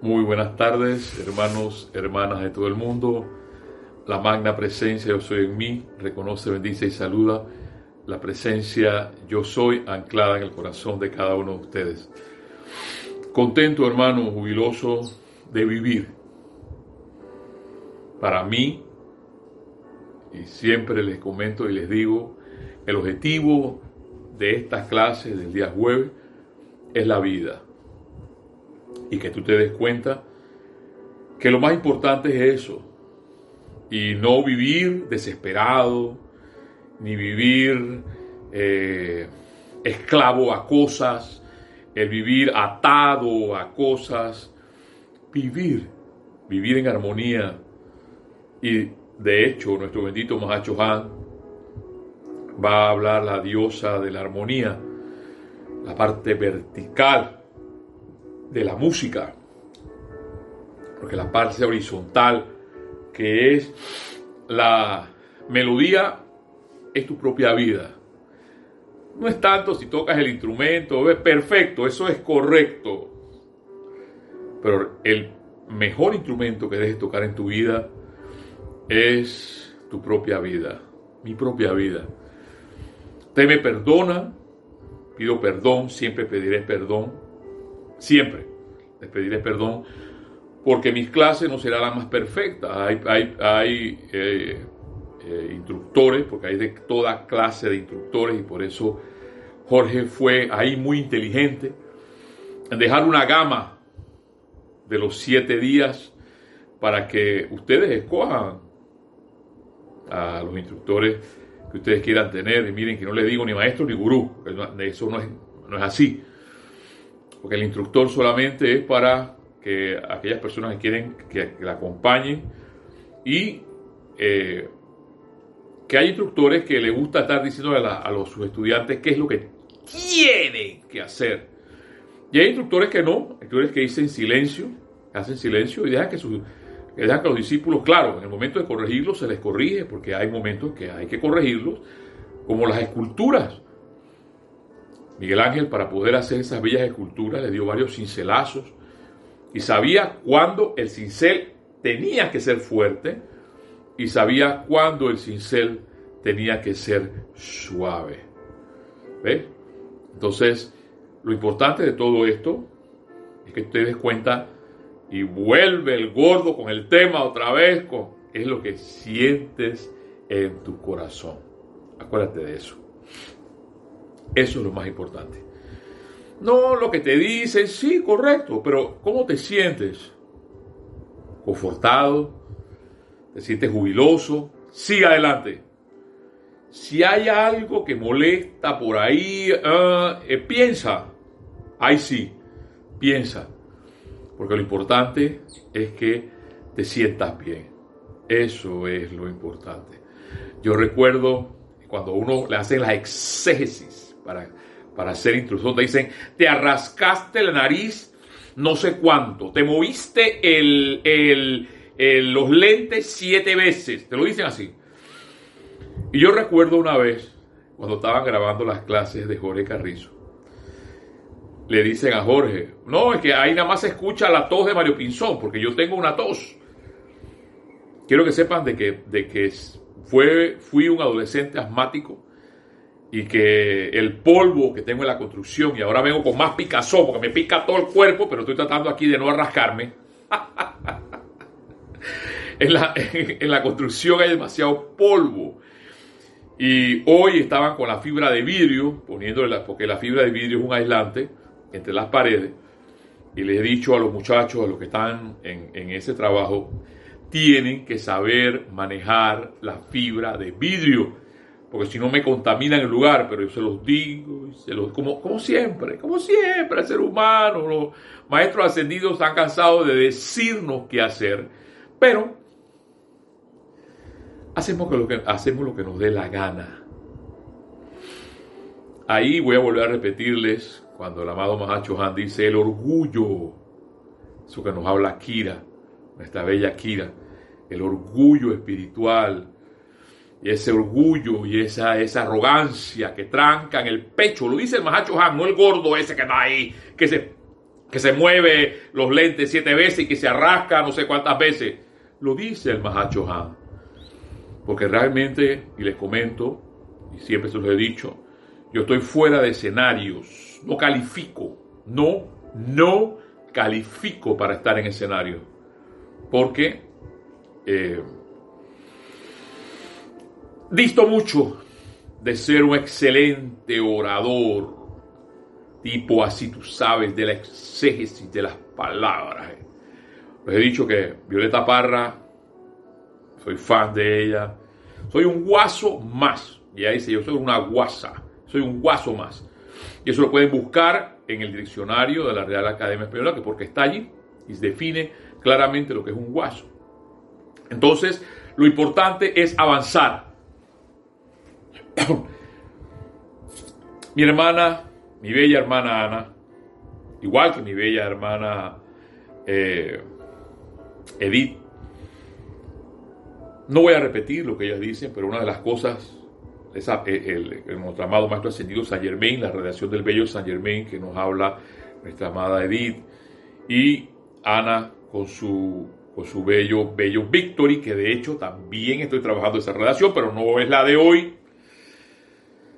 Muy buenas tardes, hermanos, hermanas de todo el mundo. La magna presencia yo soy en mí, reconoce, bendice y saluda la presencia yo soy anclada en el corazón de cada uno de ustedes. Contento, hermano, jubiloso de vivir. Para mí, y siempre les comento y les digo, el objetivo de estas clases del día jueves es la vida. Y que tú te des cuenta que lo más importante es eso. Y no vivir desesperado, ni vivir eh, esclavo a cosas, el vivir atado a cosas. Vivir, vivir en armonía. Y de hecho, nuestro bendito Mahacho Han va a hablar la diosa de la armonía, la parte vertical de la música, porque la parte horizontal, que es la melodía, es tu propia vida. No es tanto si tocas el instrumento, es perfecto, eso es correcto. Pero el mejor instrumento que dejes tocar en tu vida es tu propia vida, mi propia vida. Usted me perdona, pido perdón, siempre pediré perdón, siempre les pediré perdón, porque mis clases no serán las más perfectas. Hay, hay, hay eh, eh, instructores, porque hay de toda clase de instructores y por eso Jorge fue ahí muy inteligente en dejar una gama de los siete días para que ustedes escojan a los instructores que ustedes quieran tener. Y miren que no les digo ni maestro ni gurú, eso no es, no es así. Porque el instructor solamente es para que aquellas personas que quieren que, la acompañen y eh, que hay instructores que les gusta estar diciendo a, los, sus estudiantes qué es lo que tienen que hacer. Y hay instructores que no, instructores que dicen silencio, hacen silencio y dejan que sus dejan que los discípulos, claro, en el momento de corregirlos se les corrige, porque hay momentos que hay que corregirlos, como las esculturas. Miguel Ángel, para poder hacer esas bellas esculturas, le dio varios cincelazos y sabía cuándo el cincel tenía que ser fuerte y sabía cuándo el cincel tenía que ser suave. ¿Ves? Entonces, lo importante de todo esto es que ustedes cuenta y vuelve el gordo con el tema otra vez, con, es lo que sientes en tu corazón. Acuérdate de eso. Eso es lo más importante. No lo que te dicen, sí, correcto, pero ¿cómo te sientes? ¿Confortado? ¿Te sientes jubiloso? Sigue adelante. Si hay algo que molesta por ahí, ah, eh, piensa. Ahí sí, piensa porque lo importante es que te sientas bien. Eso es lo importante. Yo recuerdo cuando uno le hacen la exégesis para, para hacer instrucción, te dicen, te arrascaste la nariz no sé cuánto, te moviste el, los lentes siete veces, te lo dicen así. Y yo recuerdo una vez, cuando estaban grabando las clases de Jorge Carrizo, le dicen a Jorge, no, es que ahí nada más se escucha la tos de Mario Pinzón, porque yo tengo una tos. Quiero que sepan de que, de que fue, fui un adolescente asmático y que el polvo que tengo en la construcción, y ahora vengo con más picazón, porque me pica todo el cuerpo, pero estoy tratando aquí de no arrascarme. en, la, en la construcción hay demasiado polvo. Y hoy estaban con la fibra de vidrio, poniéndole porque la fibra de vidrio es un aislante, entre las paredes y les he dicho a los muchachos, a los que están en, ese trabajo, tienen que saber manejar la fibra de vidrio, porque si no me contaminan el lugar, pero yo se los digo, se los, como, como siempre, como siempre, el ser humano, los maestros ascendidos están cansados de decirnos qué hacer, pero hacemos lo que, hacemos lo que nos dé la gana. Ahí voy a volver a repetirles cuando el amado Mahacho Han dice el orgullo, eso que nos habla Kira, nuestra bella Kira, el orgullo espiritual, y ese orgullo y esa, esa arrogancia que tranca en el pecho, lo dice el Mahacho Han, no el gordo ese que está ahí, que se que se mueve los lentes siete veces y que se arrasca no sé cuántas veces. Lo dice el Mahacho Han. Porque realmente, y les comento, y siempre se los he dicho, yo estoy fuera de escenarios, no califico, no, no califico para estar en escenario. Porque eh, disto mucho de ser un excelente orador, tipo así, tú sabes, de la exégesis de las palabras. Les he dicho que Violeta Parra, soy fan de ella, soy un guaso más. Y ahí dice, yo soy una guasa, soy un guaso más. Y eso lo pueden buscar en el diccionario de la Real Academia Española, que porque está allí y define claramente lo que es un guaso. Entonces, lo importante es avanzar. mi hermana, mi bella hermana Ana, igual que mi bella hermana eh, Edith, no voy a repetir lo que ellas dicen, pero una de las cosas, esa, el, nuestro amado Maestro Ascendido San Germain, la redacción del Bello San Germain, que nos habla nuestra amada Edith, y Ana con su, con su bello, bello Victory, que de hecho también estoy trabajando esa redacción, pero no es la de hoy,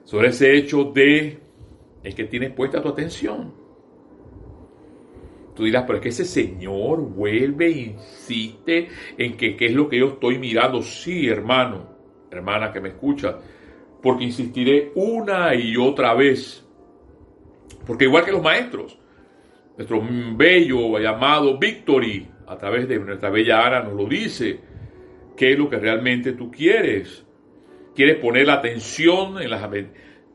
sobre ese hecho de el que tienes puesta tu atención. Tú dirás, pero es que ese señor vuelve e insiste en que qué es lo que yo estoy mirando. Sí, hermano, hermana que me escucha, porque insistiré una y otra vez. Porque igual que los maestros, nuestro bello llamado Victory, a través de nuestra bella Ana, nos lo dice, qué es lo que realmente tú quieres. Quieres poner la atención en las...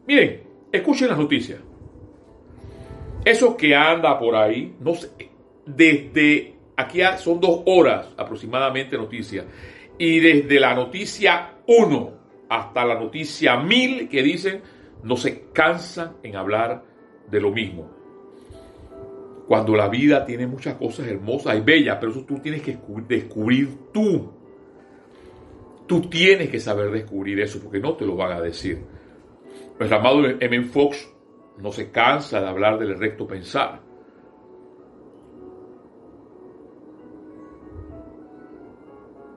Miren, escuchen las noticias. Eso que anda por ahí, no sé, desde aquí son dos horas aproximadamente noticia. Y desde la noticia 1 hasta la noticia 1000 que dicen, no se cansan en hablar de lo mismo. Cuando la vida tiene muchas cosas hermosas y bellas, pero eso tú tienes que descubrir tú. Tú tienes que saber descubrir eso porque no te lo van a decir. Nuestro amado M. Fox no se cansa de hablar del recto pensar.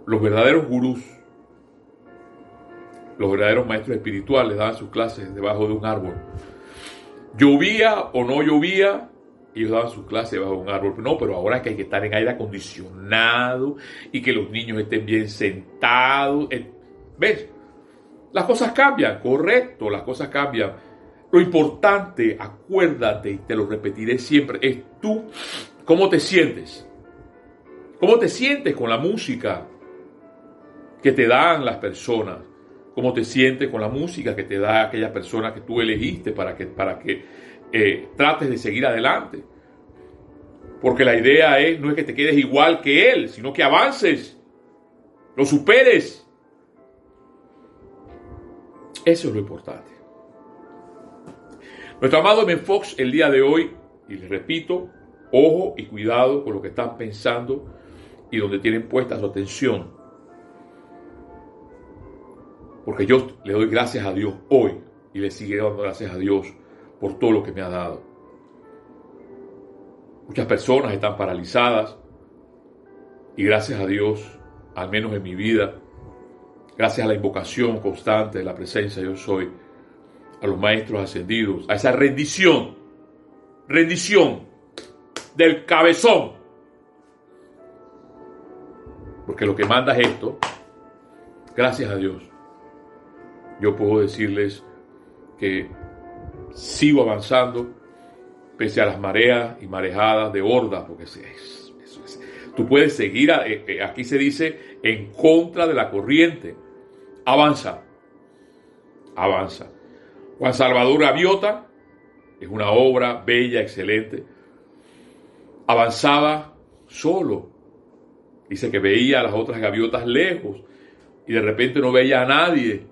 Los verdaderos gurús, los verdaderos maestros espirituales daban sus clases debajo de un árbol. Llovía o no llovía, ellos daban sus clases debajo de un árbol. No, pero ahora que hay que estar en aire acondicionado y que los niños estén bien sentados. Eh, ¿Ves? Las cosas cambian, correcto, las cosas cambian. Lo importante, acuérdate, y te lo repetiré siempre, es tú, cómo te sientes. ¿Cómo te sientes con la música que te dan las personas? ¿Cómo te sientes con la música que te da aquella persona que tú elegiste para que, para que eh, trates de seguir adelante? Porque la idea es, no es que te quedes igual que él, sino que avances, lo superes. Eso es lo importante. Nuestro amado M. Fox el día de hoy, y les repito, ojo y cuidado con lo que están pensando y donde tienen puesta su atención. Porque yo le doy gracias a Dios hoy y le sigue dando gracias a Dios por todo lo que me ha dado. Muchas personas están paralizadas y gracias a Dios, al menos en mi vida, gracias a la invocación constante de la presencia yo soy, a los maestros ascendidos, a esa rendición, rendición del cabezón. Porque lo que manda es esto, gracias a Dios, yo puedo decirles que sigo avanzando pese a las mareas y marejadas de hordas, porque tú puedes seguir, eh, eh, aquí se dice, en contra de la corriente avanza, avanza. Juan Salvador Gaviota es una obra bella, excelente. Avanzaba solo. Dice que veía a las otras gaviotas lejos y de repente no veía a nadie.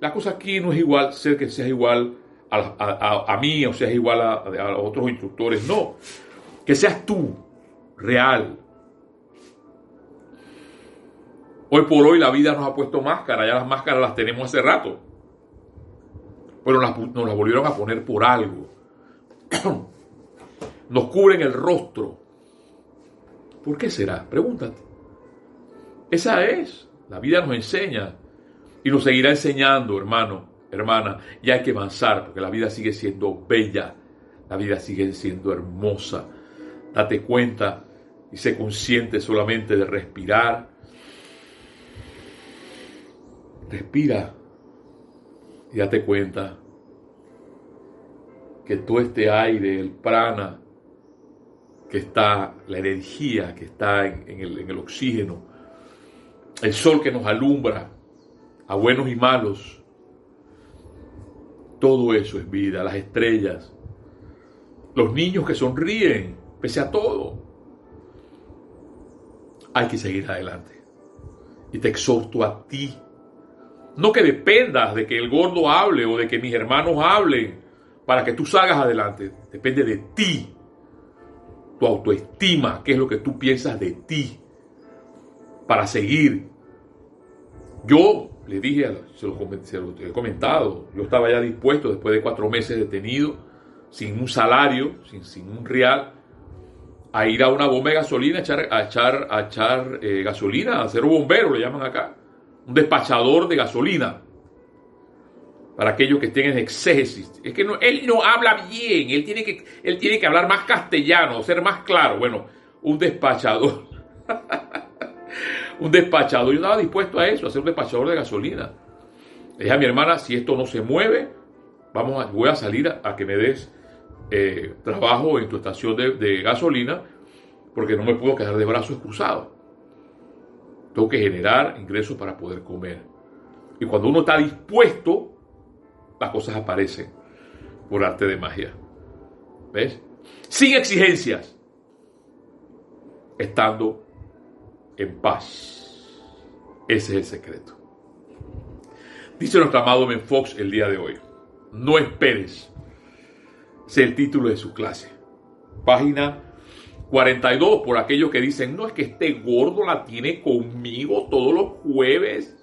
La cosa aquí no es igual ser que seas igual a, mí o seas igual a, a otros instructores. No, que seas tú, real, Hoy por hoy la vida nos ha puesto máscara, ya las máscaras las tenemos hace rato. Pero nos las volvieron a poner por algo. nos cubren el rostro. ¿Por qué será? Pregúntate. Esa es. La vida nos enseña y nos seguirá enseñando, hermano, hermana. Y hay que avanzar porque la vida sigue siendo bella. La vida sigue siendo hermosa. Date cuenta y sé consciente solamente de respirar. Respira y date cuenta que todo este aire, el prana, que está, la energía que está en, el, en el oxígeno, el sol que nos alumbra, a buenos y malos, todo eso es vida, las estrellas, los niños que sonríen, pese a todo. Hay que seguir adelante. Y te exhorto a ti. No que dependas de que el gordo hable o de que mis hermanos hablen para que tú salgas adelante. Depende de ti. Tu autoestima, qué es lo que tú piensas de ti. Para seguir. Yo le dije, se lo, se lo he comentado, yo estaba ya dispuesto después de cuatro meses detenido, sin un salario, sin, sin un real, a ir a una bomba de gasolina, a echar, a echar, a echar eh, gasolina, a ser un bombero, le llaman acá, un despachador de gasolina para aquellos que estén en exégesis. Es que no, él no habla bien, él tiene, que, él tiene que hablar más castellano, ser más claro. Bueno, un despachador. un despachador. Yo estaba dispuesto a eso, a ser un despachador de gasolina. Le dije a mi hermana, si esto no se mueve, vamos a, voy a salir a, que me des eh, trabajo en tu estación de, de gasolina, porque no me puedo quedar de brazos cruzados. Tengo que generar ingresos para poder comer. Y cuando uno está dispuesto, las cosas aparecen por arte de magia. ¿Ves? Sin exigencias, estando en paz. Ese es el secreto. Dice nuestro amado Ben Fox el día de hoy. No esperes. Es el título de su clase. Página 42, por aquellos que dicen, no es que este gordo la tiene conmigo todos los jueves.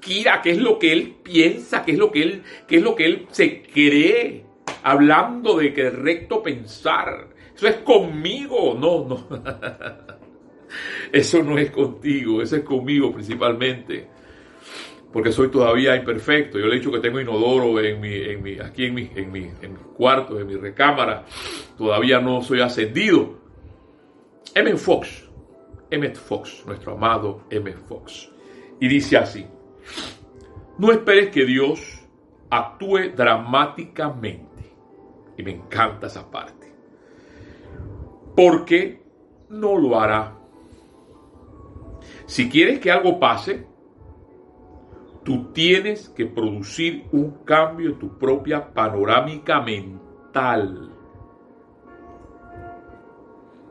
Kira, qué es lo que él piensa, qué es lo que él, qué es lo que él se cree, hablando de que recto pensar. Eso es conmigo, no, no. Eso no es contigo, eso es conmigo principalmente. Porque soy todavía imperfecto. Yo le he dicho que tengo inodoro en mi, aquí en mi, en, mi, en mi cuarto, en mi recámara. Todavía no soy ascendido. M. Fox, M. Fox, nuestro amado M. Fox. Y dice así. No esperes que Dios actúe dramáticamente. Y me encanta esa parte. Porque no lo hará. Si quieres que algo pase, tú tienes que producir un cambio en tu propia panorámica mental.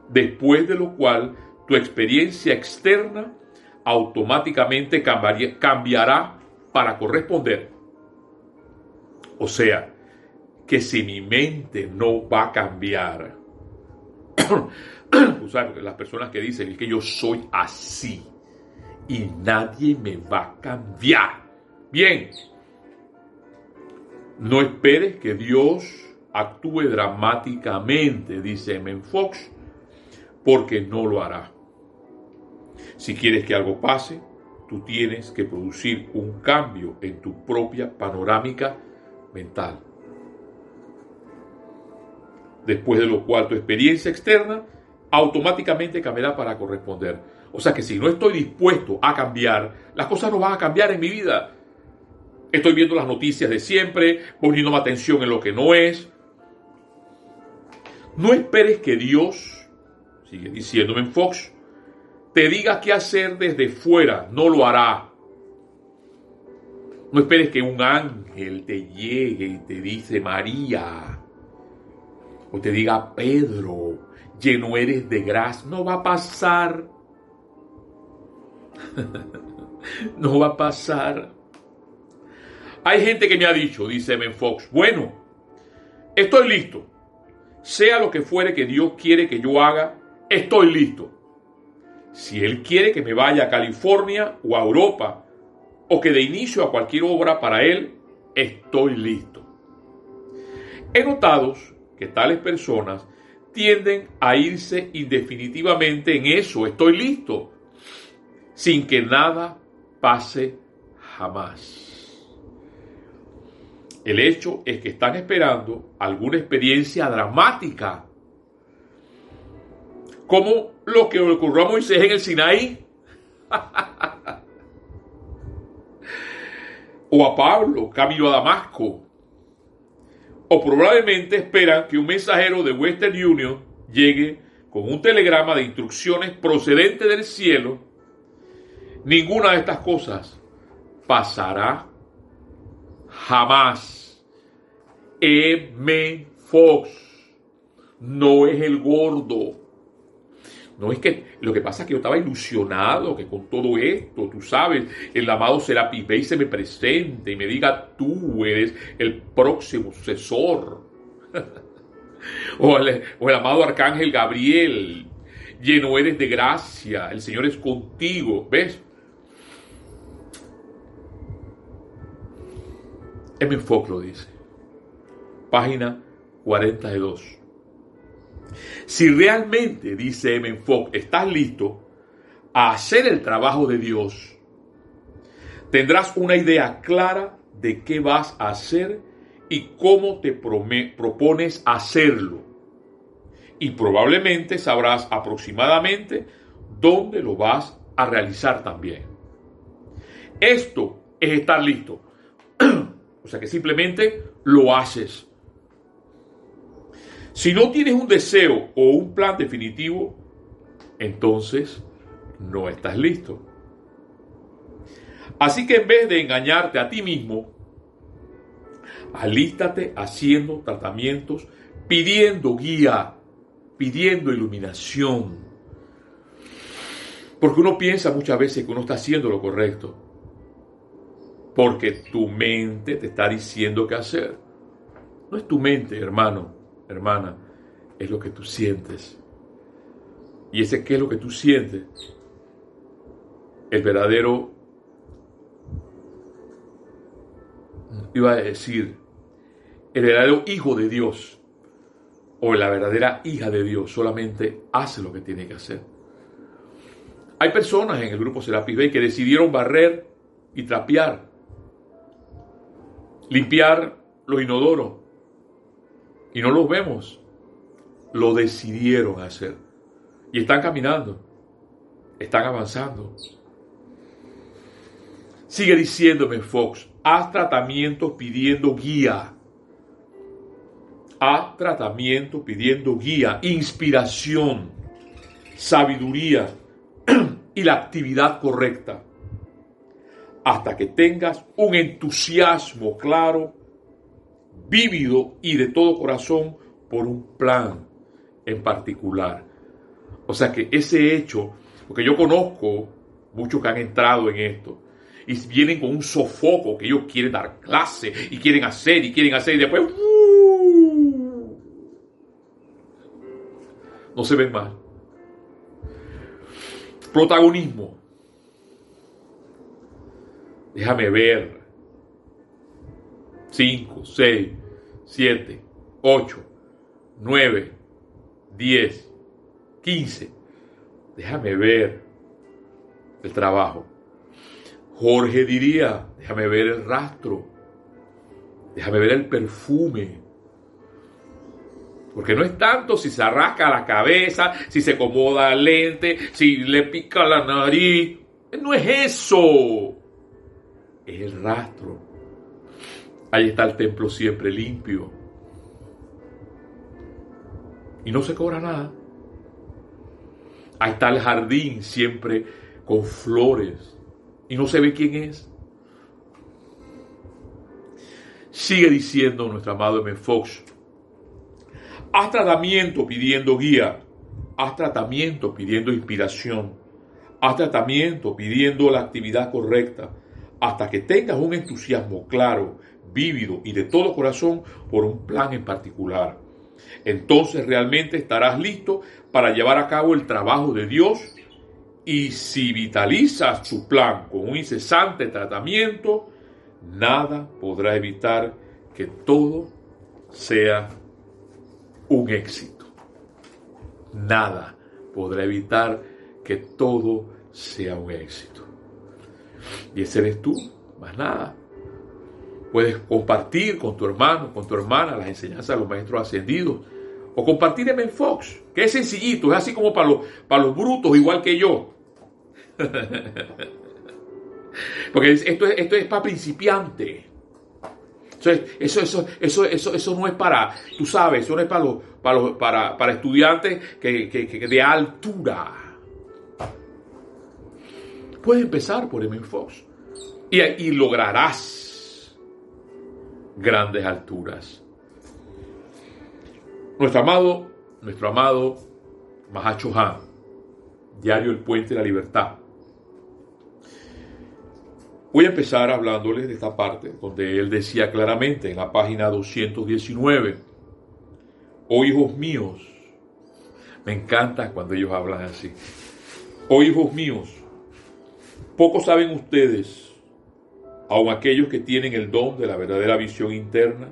Después de lo cual tu experiencia externa automáticamente cambiará para corresponder. O sea, que si mi mente no va a cambiar, las personas que dicen que yo soy así y nadie me va a cambiar. Bien, no esperes que Dios actúe dramáticamente, dice Men Fox, porque no lo hará. Si quieres que algo pase, tú tienes que producir un cambio en tu propia panorámica mental. Después de lo cual tu experiencia externa automáticamente cambiará para corresponder. O sea que si no estoy dispuesto a cambiar, las cosas no van a cambiar en mi vida. Estoy viendo las noticias de siempre, poniéndome atención en lo que no es. No esperes que Dios, sigue diciéndome en Fox, te diga qué hacer desde fuera, no lo hará. No esperes que un ángel te llegue y te dice María, o te diga Pedro, lleno eres de gracia. No va a pasar. no va a pasar. Hay gente que me ha dicho, dice Ben Fox, bueno, estoy listo. Sea lo que fuere que Dios quiere que yo haga, estoy listo. Si Él quiere que me vaya a California o a Europa o que de inicio a cualquier obra para Él, estoy listo. He notado que tales personas tienden a irse indefinitivamente en eso, estoy listo, sin que nada pase jamás. El hecho es que están esperando alguna experiencia dramática, como lo que ocurrió a Moisés en el Sinaí, o a Pablo, camino a Damasco, o probablemente esperan que un mensajero de Western Union llegue con un telegrama de instrucciones procedente del cielo. Ninguna de estas cosas pasará jamás. M. Fox no es el gordo. No es que lo que pasa es que yo estaba ilusionado que con todo esto, tú sabes, el amado será y se me presente y me diga tú eres el próximo sucesor. o, el, amado arcángel Gabriel, lleno eres de gracia, el Señor es contigo. ¿Ves? M. Fox lo dice. Página 42. Si realmente, dice M. Fox, estás listo a hacer el trabajo de Dios, tendrás una idea clara de qué vas a hacer y cómo te propones hacerlo. Y probablemente sabrás aproximadamente dónde lo vas a realizar también. Esto es estar listo. O sea que simplemente lo haces. Si no tienes un deseo o un plan definitivo, entonces no estás listo. Así que en vez de engañarte a ti mismo, alístate haciendo tratamientos, pidiendo guía, pidiendo iluminación. Porque uno piensa muchas veces que uno está haciendo lo correcto porque tu mente te está diciendo qué hacer. No es tu mente, hermano, hermana, es lo que tú sientes. Y ese qué es lo que tú sientes, el verdadero, iba a decir, el verdadero hijo de Dios o la verdadera hija de Dios solamente hace lo que tiene que hacer. Hay personas en el grupo Serapis Bay que decidieron barrer y trapear limpiar los inodoros. Y no los vemos. Lo decidieron hacer. Y están caminando. Están avanzando. Sigue diciéndome Fox, haz tratamientos pidiendo guía. Haz tratamiento pidiendo guía, inspiración, sabiduría y la actividad correcta hasta que tengas un entusiasmo claro, vívido y de todo corazón por un plan en particular. O sea que ese hecho, porque yo conozco muchos que han entrado en esto, y vienen con un sofoco que ellos quieren dar clase y quieren hacer y quieren hacer y después ¡uh! no se ven más. Protagonismo. Déjame ver. 5, 6, 7, 8, 9, 10, 15. Déjame ver el trabajo. Jorge diría, déjame ver el rastro. Déjame ver el perfume. Porque no es tanto si se arrasca la cabeza, si se acomoda el lente, si le pica la nariz. No es eso es el rastro. Ahí está el templo siempre limpio. Y no se cobra nada. Ahí está el jardín siempre con flores. Y no se ve quién es. Sigue diciendo nuestro amado M. Fox. Haz tratamiento pidiendo guía. Haz tratamiento pidiendo inspiración. Haz tratamiento pidiendo la actividad correcta hasta que tengas un entusiasmo claro, vívido y de todo corazón por un plan en particular. Entonces realmente estarás listo para llevar a cabo el trabajo de Dios y si vitalizas tu plan con un incesante tratamiento, nada podrá evitar que todo sea un éxito. nada podrá evitar que todo sea un éxito. Y ese eres tú, más nada. Puedes compartir con tu hermano, con tu hermana las enseñanzas de los maestros ascendidos. O compartir en Fox, que es sencillito, es así como para los, para los brutos, igual que yo. Porque esto es, esto es para principiantes. Eso, eso, eso, eso, eso no es para, tú sabes, eso no es para, los, para, para, estudiantes que, de altura. Puedes empezar por M. Fox y, y lograrás grandes alturas. Nuestro amado, nuestro amado Mahacho Han, Diario El Puente de la Libertad Voy a empezar hablándoles de esta parte donde él decía claramente en la página 219, oh hijos míos, me encanta cuando ellos hablan así, oh hijos míos, poco saben ustedes, aun aquellos que tienen el don de la verdadera visión interna,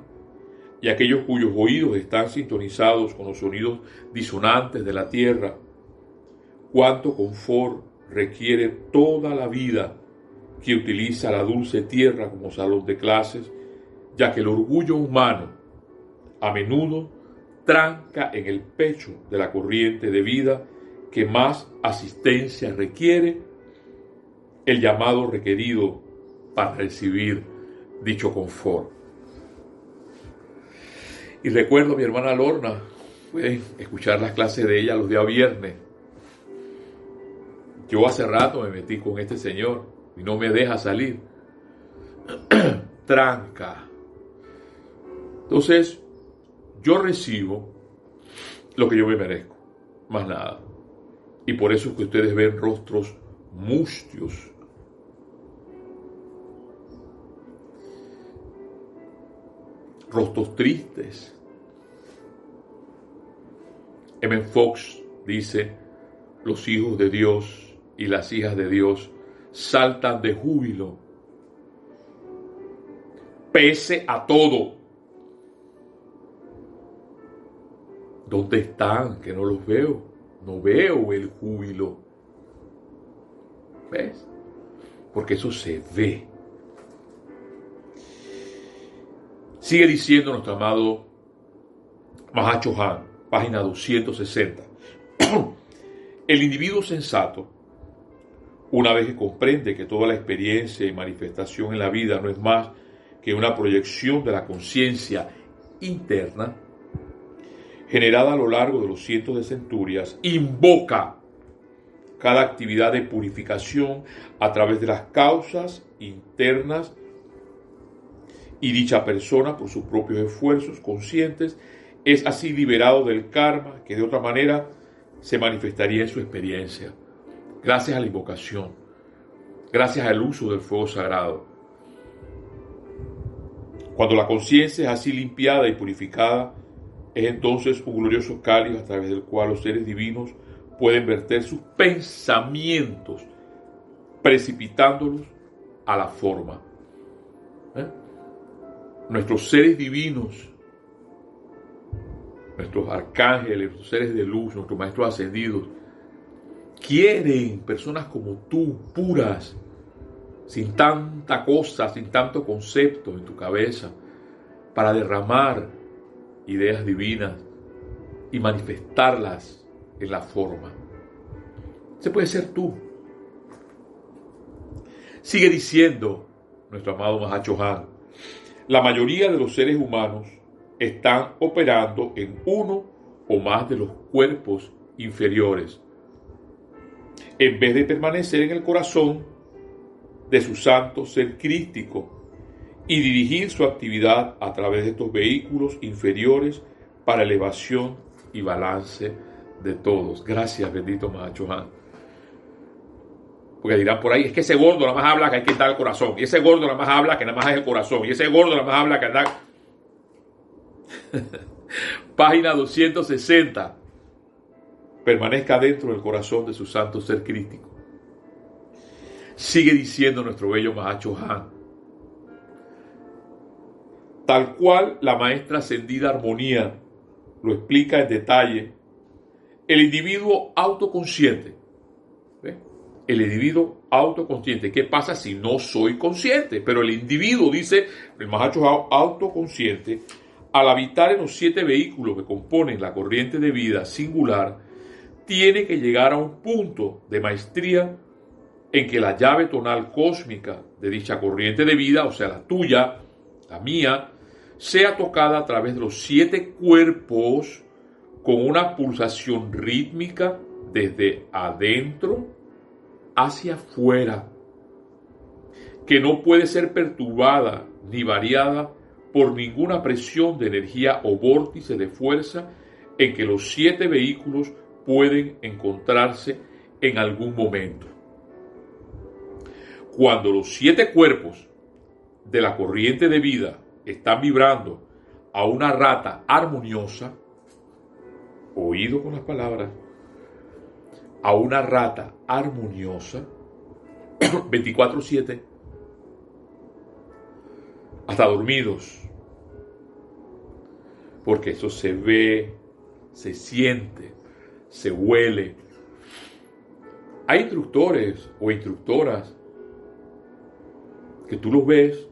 y aquellos cuyos oídos están sintonizados con los sonidos disonantes de la tierra, cuánto confort requiere toda la vida que utiliza la dulce tierra como salón de clases, ya que el orgullo humano a menudo tranca en el pecho de la corriente de vida que más asistencia requiere, el llamado requerido para recibir dicho confort. Y recuerdo a mi hermana Lorna, escuchar las clases de ella los días viernes. Yo hace rato me metí con este señor y no me deja salir. Tranca. Entonces, yo recibo lo que yo me merezco, más nada. Y por eso es que ustedes ven rostros mustios. Rostros tristes. M. Fox dice, los hijos de Dios y las hijas de Dios saltan de júbilo. Pese a todo. ¿Dónde están? Que no los veo. No veo el júbilo. ¿Ves? Porque eso se ve. Sigue diciendo nuestro amado Mahacho Han, página 260. el individuo sensato una vez que comprende que toda la experiencia y manifestación en la vida no es más que una proyección de la conciencia interna, generada a lo largo de los cientos de centurias, invoca cada actividad de purificación a través de las causas internas y dicha persona, por sus propios esfuerzos conscientes, es así liberado del karma que de otra manera se manifestaría en su experiencia gracias a la invocación, gracias al uso del fuego sagrado. Cuando la conciencia es así limpiada y purificada, es entonces un glorioso cáliz a través del cual los seres divinos pueden verter sus pensamientos, precipitándolos a la forma. Nuestros seres divinos, nuestros arcángeles, nuestros seres de luz, nuestros maestros ascendidos, quieren personas como tú, puras, sin tanta cosa, sin tanto concepto en tu cabeza, para derramar ideas divinas y manifestarlas en la forma. Se puede ser tú. Sigue diciendo nuestro amado Mahacho Han, la mayoría de los seres humanos están operando en uno o más de los cuerpos inferiores en vez de permanecer en el corazón de su santo ser crístico y dirigir su actividad a través de estos vehículos inferiores para elevación y balance de todos. Gracias, bendito Macho Porque dirán por ahí, es que ese gordo nada más habla que hay que dar el corazón. Y ese gordo nada más habla que nada más es el corazón. Y ese gordo nada más habla que anda... Página 260 permanezca dentro del corazón de su santo ser crítico. Sigue diciendo nuestro bello Mahacho Han. Tal cual la maestra ascendida Armonía lo explica en detalle el individuo autoconsciente. El individuo autoconsciente. ¿Qué pasa si no soy consciente? Pero el individuo, dice el Mahacho autoconsciente, al habitar en los siete vehículos que componen la corriente de vida singular, tiene que llegar a un punto de maestría en que la llave tonal cósmica de dicha corriente de vida, o sea, la tuya, la mía, sea tocada a través de los siete cuerpos con una pulsación rítmica desde adentro hacia afuera, que no puede ser perturbada ni variada por ninguna presión de energía o vórtice de fuerza en que los siete vehículos pueden encontrarse en algún momento. Cuando los siete cuerpos de la corriente de vida están vibrando a una rata armoniosa, oído con las palabras, a una rata armoniosa, 24/7, hasta dormidos, porque eso se ve, se siente, se huele. Hay instructores o instructoras que tú los ves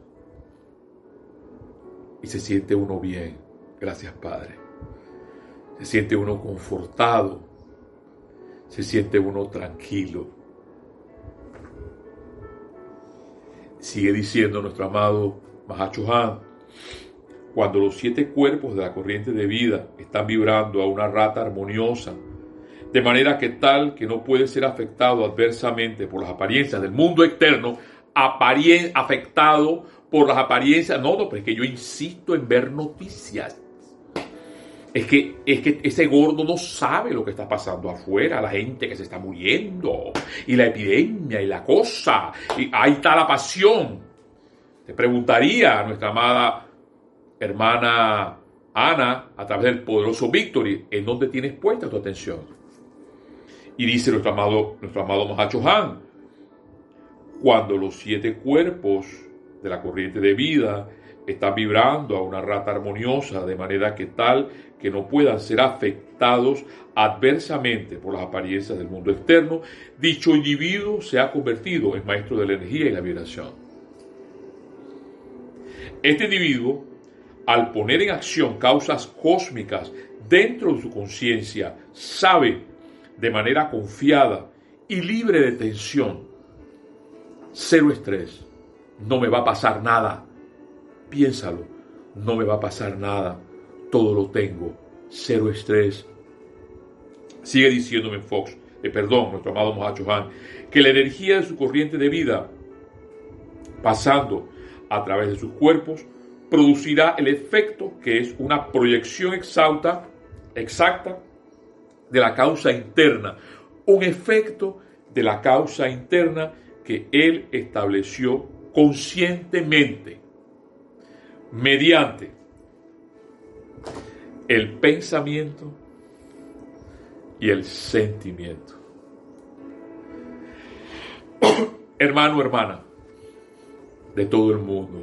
y se siente uno bien. Gracias, Padre. Se siente uno confortado. Se siente uno tranquilo. Sigue diciendo nuestro amado Mahacho Han, cuando los siete cuerpos de la corriente de vida están vibrando a una rata armoniosa, de manera que tal que no puede ser afectado adversamente por las apariencias del mundo externo, afectado por las apariencias. No, no, pero es que yo insisto en ver noticias. Es que, es que ese gordo no sabe lo que está pasando afuera, la gente que se está muriendo, y la epidemia, y la cosa, y ahí está la pasión. Te preguntaría a nuestra amada hermana Ana, a través del poderoso Victory, ¿en dónde tienes puesta tu atención? Y dice nuestro amado, nuestro amado Mahacho Han, cuando los siete cuerpos de la corriente de vida están vibrando a una rata armoniosa de manera que tal que no puedan ser afectados adversamente por las apariencias del mundo externo, dicho individuo se ha convertido en maestro de la energía y la vibración. Este individuo, al poner en acción causas cósmicas dentro de su conciencia, sabe de manera confiada y libre de tensión, cero estrés, no me va a pasar nada. Piénsalo, no me va a pasar nada, todo lo tengo, cero estrés. Sigue diciéndome Fox, eh, perdón, nuestro amado Mohacho Han, que la energía de su corriente de vida, pasando a través de sus cuerpos, producirá el efecto que es una proyección exacta de la causa interna, un efecto de la causa interna que él estableció conscientemente mediante el pensamiento y el sentimiento. Hermano, hermana, de todo el mundo,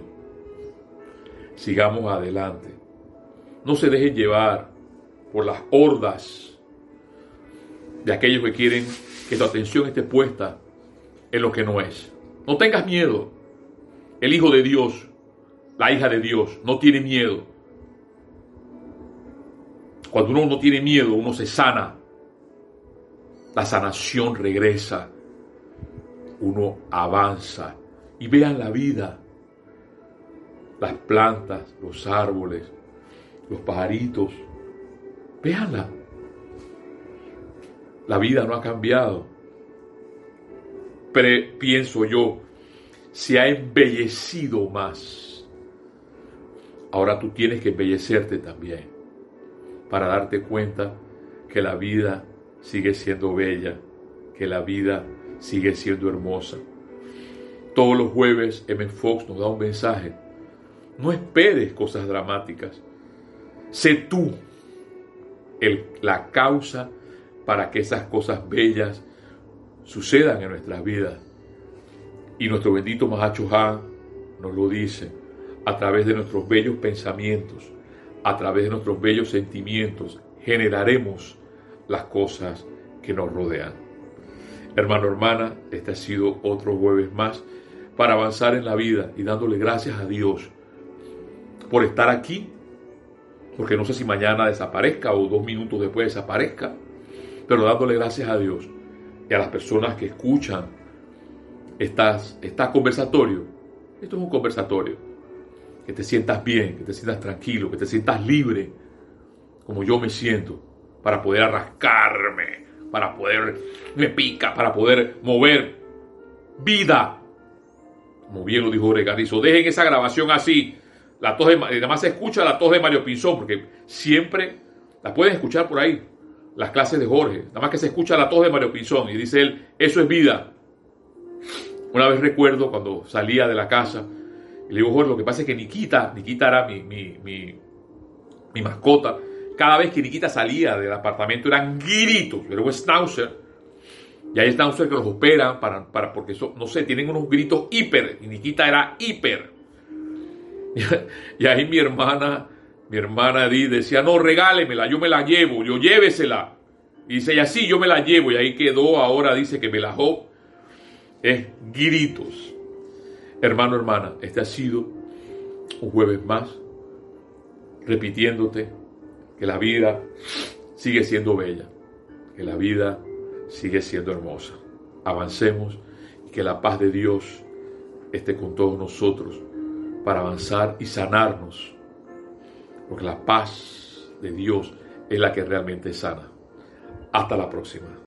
sigamos adelante. No se dejen llevar por las hordas de aquellos que quieren que tu atención esté puesta en lo que no es. No tengas miedo. El Hijo de Dios, la hija de Dios, no tiene miedo. Cuando uno no tiene miedo, uno se sana. La sanación regresa. Uno avanza. Y vean la vida. Las plantas, los árboles, los pajaritos. Véanla. La vida no ha cambiado pienso yo, se ha embellecido más. Ahora tú tienes que embellecerte también para darte cuenta que la vida sigue siendo bella, que la vida sigue siendo hermosa. Todos los jueves M. Fox nos da un mensaje. No esperes cosas dramáticas. Sé tú el, la causa para que esas cosas bellas sucedan en nuestras vidas. Y nuestro bendito Mahacho nos lo dice a través de nuestros bellos pensamientos, a través de nuestros bellos sentimientos, generaremos las cosas que nos rodean. Hermano, hermana, este ha sido otro jueves más para avanzar en la vida y dándole gracias a Dios por estar aquí, porque no sé si mañana desaparezca o dos minutos después desaparezca, pero dándole gracias a Dios y a las personas que escuchan estas, estas conversatorios. Esto es un conversatorio. Que te sientas bien, que te sientas tranquilo, que te sientas libre, como yo me siento, para poder arrascarme, para poder me pica, para poder mover vida. Como bien lo dijo Regalizo, dejen esa grabación así. La tos de, nada más se escucha la tos de Mario Pinzón, porque siempre la pueden escuchar por ahí. Las clases de Jorge, nada más que se escucha la tos de Mario Pinzón y dice él, eso es vida. Una vez recuerdo cuando salía de la casa, y le digo, Jorge, lo que pasa es que Nikita, Nikita era mi, mi, mi, mascota, cada vez que Nikita salía del apartamento eran gritos, era un schnauzer, y hay schnauzer que los operan para, para porque no sé, tienen unos gritos hiper, y Nikita era hiper. Y, ahí mi hermana, mi hermana Di decía, no, regálemela, yo me la llevo, yo llévesela. Y dice, y así yo me la llevo, y ahí quedó, ahora dice que me la jo es gritos. Hermano, hermana, este ha sido un jueves más repitiéndote que la vida sigue siendo bella, que la vida sigue siendo hermosa. Avancemos y que la paz de Dios esté con todos nosotros para avanzar y sanarnos, porque la paz de Dios es la que realmente sana. Hasta la próxima.